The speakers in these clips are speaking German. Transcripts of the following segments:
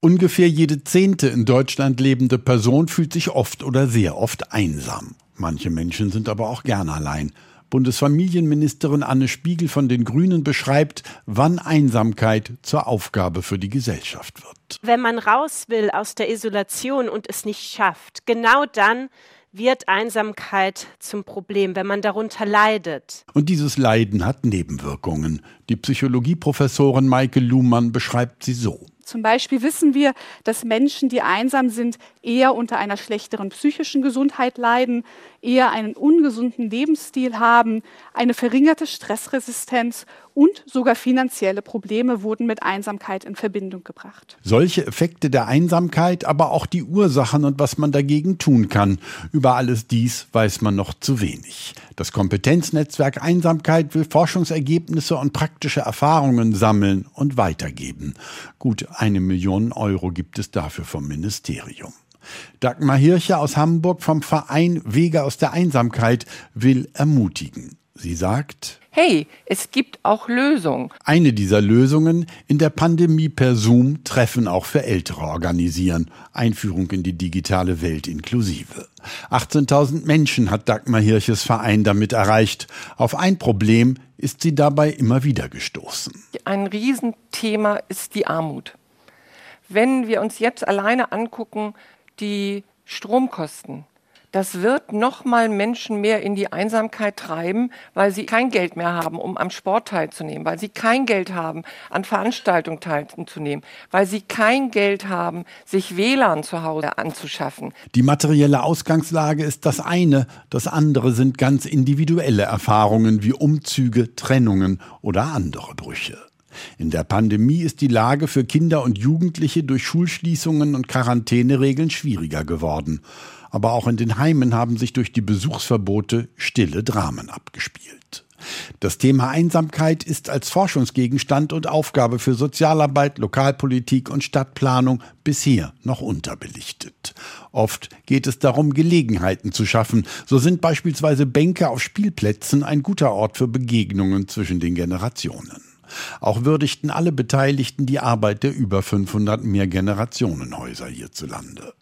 Ungefähr jede zehnte in Deutschland lebende Person fühlt sich oft oder sehr oft einsam. Manche Menschen sind aber auch gern allein. Bundesfamilienministerin Anne Spiegel von den Grünen beschreibt, wann Einsamkeit zur Aufgabe für die Gesellschaft wird. Wenn man raus will aus der Isolation und es nicht schafft, genau dann wird Einsamkeit zum Problem, wenn man darunter leidet. Und dieses Leiden hat Nebenwirkungen. Die Psychologieprofessorin Maike Luhmann beschreibt sie so. Zum Beispiel wissen wir, dass Menschen, die einsam sind, eher unter einer schlechteren psychischen Gesundheit leiden, eher einen ungesunden Lebensstil haben, eine verringerte Stressresistenz und sogar finanzielle Probleme wurden mit Einsamkeit in Verbindung gebracht. Solche Effekte der Einsamkeit, aber auch die Ursachen und was man dagegen tun kann. Über alles dies weiß man noch zu wenig. Das Kompetenznetzwerk Einsamkeit will Forschungsergebnisse und praktische Erfahrungen sammeln und weitergeben. Gut eine Million Euro gibt es dafür vom Ministerium. Dagmar Hirche aus Hamburg vom Verein Wege aus der Einsamkeit will ermutigen. Sie sagt, hey, es gibt auch Lösungen. Eine dieser Lösungen in der Pandemie per Zoom Treffen auch für Ältere organisieren. Einführung in die digitale Welt inklusive. 18.000 Menschen hat Dagmar Hirches Verein damit erreicht. Auf ein Problem ist sie dabei immer wieder gestoßen. Ein Riesenthema ist die Armut. Wenn wir uns jetzt alleine angucken, die Stromkosten, das wird noch mal Menschen mehr in die Einsamkeit treiben, weil sie kein Geld mehr haben, um am Sport teilzunehmen, weil sie kein Geld haben, an Veranstaltungen teilzunehmen, weil sie kein Geld haben, sich WLAN zu Hause anzuschaffen. Die materielle Ausgangslage ist das eine, das andere sind ganz individuelle Erfahrungen wie Umzüge, Trennungen oder andere Brüche. In der Pandemie ist die Lage für Kinder und Jugendliche durch Schulschließungen und Quarantäneregeln schwieriger geworden. Aber auch in den Heimen haben sich durch die Besuchsverbote stille Dramen abgespielt. Das Thema Einsamkeit ist als Forschungsgegenstand und Aufgabe für Sozialarbeit, Lokalpolitik und Stadtplanung bisher noch unterbelichtet. Oft geht es darum, Gelegenheiten zu schaffen. So sind beispielsweise Bänke auf Spielplätzen ein guter Ort für Begegnungen zwischen den Generationen. Auch würdigten alle Beteiligten die Arbeit der über 500 Mehrgenerationenhäuser hierzulande.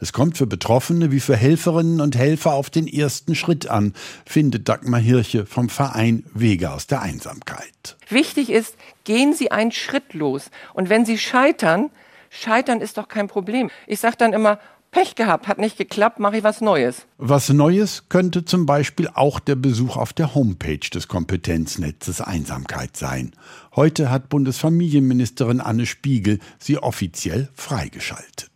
Es kommt für Betroffene wie für Helferinnen und Helfer auf den ersten Schritt an, findet Dagmar Hirche vom Verein Wege aus der Einsamkeit. Wichtig ist, gehen Sie einen Schritt los. Und wenn Sie scheitern, scheitern ist doch kein Problem. Ich sage dann immer, Pech gehabt, hat nicht geklappt, mache ich was Neues. Was Neues könnte zum Beispiel auch der Besuch auf der Homepage des Kompetenznetzes Einsamkeit sein. Heute hat Bundesfamilienministerin Anne Spiegel sie offiziell freigeschaltet.